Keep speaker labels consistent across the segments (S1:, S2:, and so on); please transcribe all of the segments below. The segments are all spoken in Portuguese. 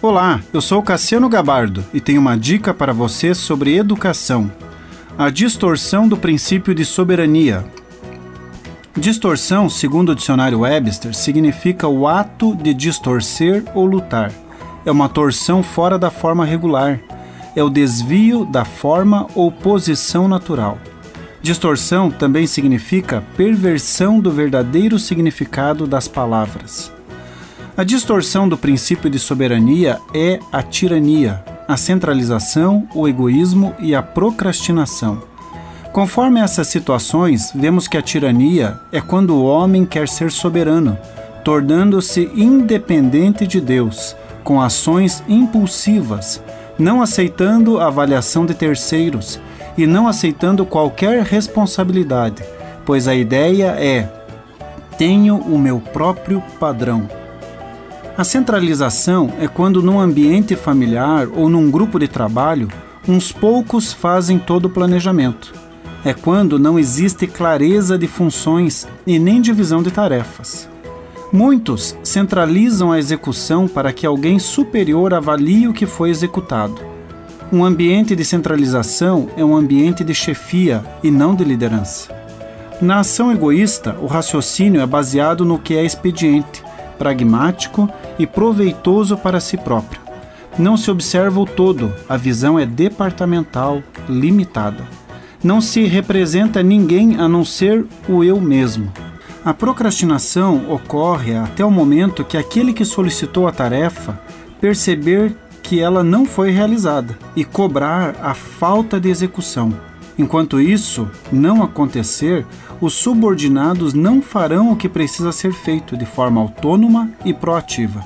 S1: Olá, eu sou Cassiano Gabardo e tenho uma dica para você sobre educação. A distorção do princípio de soberania. Distorção, segundo o dicionário Webster, significa o ato de distorcer ou lutar. É uma torção fora da forma regular. É o desvio da forma ou posição natural. Distorção também significa perversão do verdadeiro significado das palavras. A distorção do princípio de soberania é a tirania, a centralização, o egoísmo e a procrastinação. Conforme essas situações, vemos que a tirania é quando o homem quer ser soberano, tornando-se independente de Deus, com ações impulsivas, não aceitando a avaliação de terceiros e não aceitando qualquer responsabilidade, pois a ideia é: tenho o meu próprio padrão. A centralização é quando num ambiente familiar ou num grupo de trabalho, uns poucos fazem todo o planejamento. É quando não existe clareza de funções e nem divisão de tarefas. Muitos centralizam a execução para que alguém superior avalie o que foi executado. Um ambiente de centralização é um ambiente de chefia e não de liderança. Na ação egoísta, o raciocínio é baseado no que é expediente, pragmático e proveitoso para si próprio. Não se observa o todo, a visão é departamental, limitada. Não se representa ninguém a não ser o eu mesmo. A procrastinação ocorre até o momento que aquele que solicitou a tarefa perceber que ela não foi realizada e cobrar a falta de execução. Enquanto isso não acontecer, os subordinados não farão o que precisa ser feito de forma autônoma e proativa.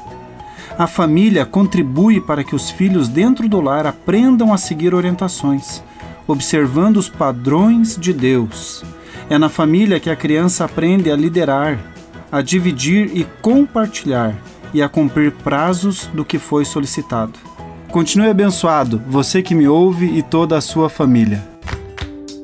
S1: A família contribui para que os filhos dentro do lar aprendam a seguir orientações, observando os padrões de Deus. É na família que a criança aprende a liderar, a dividir e compartilhar e a cumprir prazos do que foi solicitado. Continue abençoado, você que me ouve e toda a sua família.